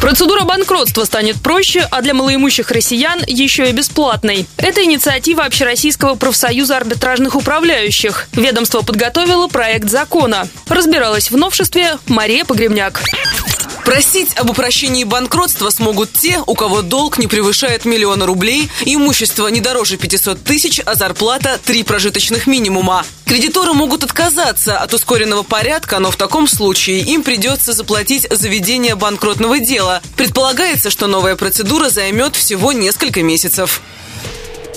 Процедура банкротства станет проще, а для малоимущих россиян еще и бесплатной. Это инициатива Общероссийского профсоюза арбитражных управляющих. Ведомство подготовило проект закона. Разбиралась в новшестве Мария Погребняк. Просить об упрощении банкротства смогут те, у кого долг не превышает миллиона рублей, имущество не дороже 500 тысяч, а зарплата – три прожиточных минимума. Кредиторы могут отказаться от ускоренного порядка, но в таком случае им придется заплатить за ведение банкротного дела. Предполагается, что новая процедура займет всего несколько месяцев.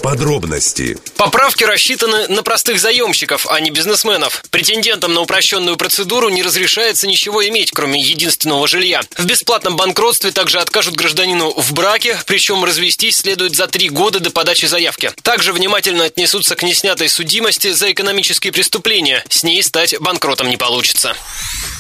Подробности. Поправки рассчитаны на простых заемщиков, а не бизнесменов. Претендентам на упрощенную процедуру не разрешается ничего иметь, кроме единственного жилья. В бесплатном банкротстве также откажут гражданину в браке, причем развестись следует за три года до подачи заявки. Также внимательно отнесутся к неснятой судимости за экономические преступления. С ней стать банкротом не получится.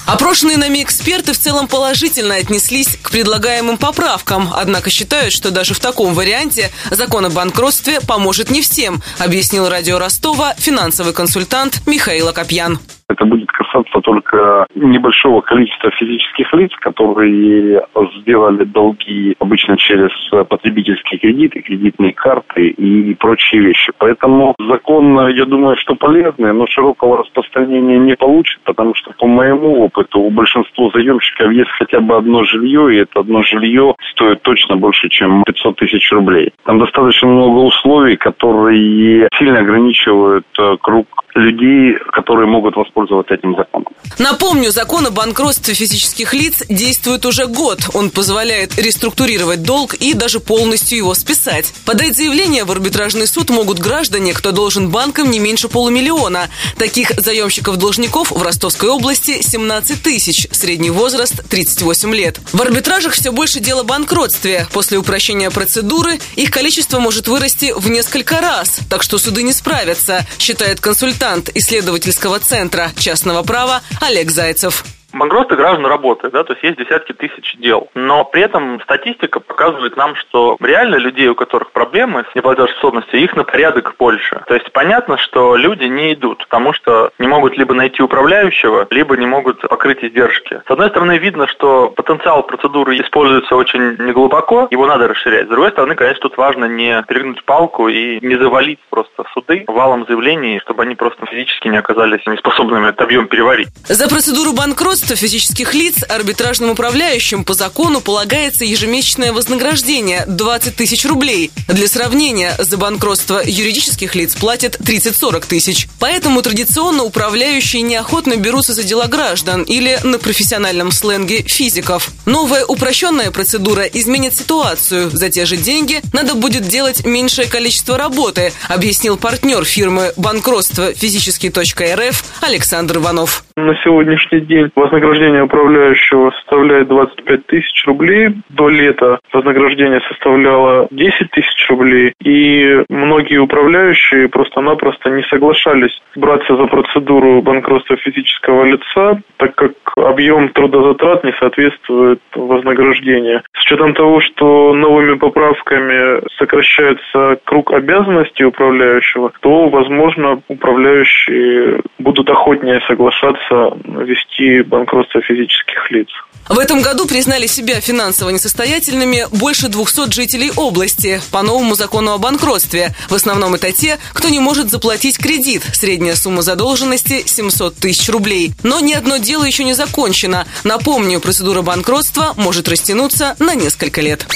Опрошенные нами эксперты в целом положительно отнеслись к предлагаемым поправкам, однако считают, что даже в таком варианте закон о банкротстве поможет не всем, объяснил радио Ростова финансовый консультант Михаил Акопьян. Это будет касаться только небольшого количества физических лиц, которые сделали долги обычно через потребительские кредиты, кредитные карты и прочие вещи. Поэтому закон, я думаю, что полезный, но широкого распространения не получит, потому что по моему опыту у большинства заемщиков есть хотя бы одно жилье, и это одно жилье стоит точно больше, чем 500 тысяч рублей. Там достаточно много условий, которые сильно ограничивают э, круг людей, которые могут воспользоваться этим законом. Напомню, закон о банкротстве физических лиц действует уже год. Он позволяет реструктурировать долг и даже полностью его списать. Подать заявление в арбитражный суд могут граждане, кто должен банкам не меньше полумиллиона. Таких заемщиков-должников в Ростовской области 17 тысяч, средний возраст 38 лет. В арбитражах все больше дел о банкротстве. После упрощения процедуры их количество может вырасти в несколько раз, так что суды не справятся, считает консультант исследовательского центра частного права Олег Зайцев. Банкротство граждан работает, да, то есть есть десятки тысяч дел. Но при этом статистика показывает нам, что реально людей, у которых проблемы с неплатежеспособностью, их на порядок больше. То есть понятно, что люди не идут, потому что не могут либо найти управляющего, либо не могут покрыть издержки. С одной стороны, видно, что потенциал процедуры используется очень неглубоко, его надо расширять. С другой стороны, конечно, тут важно не перегнуть палку и не завалить просто суды валом заявлений, чтобы они просто физически не оказались неспособными этот объем переварить. За процедуру банкротства банкротства физических лиц арбитражным управляющим по закону полагается ежемесячное вознаграждение – 20 тысяч рублей. Для сравнения, за банкротство юридических лиц платят 30-40 тысяч. Поэтому традиционно управляющие неохотно берутся за дела граждан или, на профессиональном сленге, физиков. Новая упрощенная процедура изменит ситуацию. За те же деньги надо будет делать меньшее количество работы, объяснил партнер фирмы банкротства физический.рф Александр Иванов. На сегодняшний день вознаграждение управляющего составляет 25 тысяч рублей. До лета вознаграждение составляло 10 тысяч рублей. И многие управляющие просто-напросто не соглашались браться за процедуру банкротства физического лица, так как объем трудозатрат не соответствует вознаграждению. С учетом того, что новыми поправками сокращается круг обязанностей управляющего, то, возможно, управляющие будут охотнее соглашаться вести банкротство физических лиц. В этом году признали себя финансово несостоятельными больше 200 жителей области по новому закону о банкротстве. В основном это те, кто не может заплатить кредит. Средняя сумма задолженности 700 тысяч рублей. Но ни одно дело еще не закончено. Напомню, процедура банкротства может растянуться на несколько лет.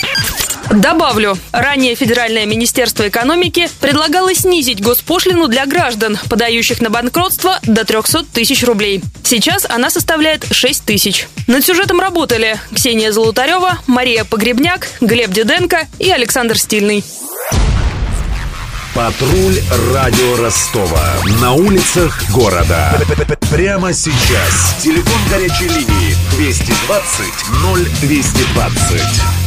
Добавлю, ранее Федеральное министерство экономики предлагало снизить госпошлину для граждан, подающих на банкротство до 300 тысяч рублей. Сейчас она составляет 6 тысяч. Над сюжетом работали Ксения Золотарева, Мария Погребняк, Глеб Диденко и Александр Стильный. Патруль радио Ростова. На улицах города. Прямо сейчас. Телефон горячей линии 220 0220.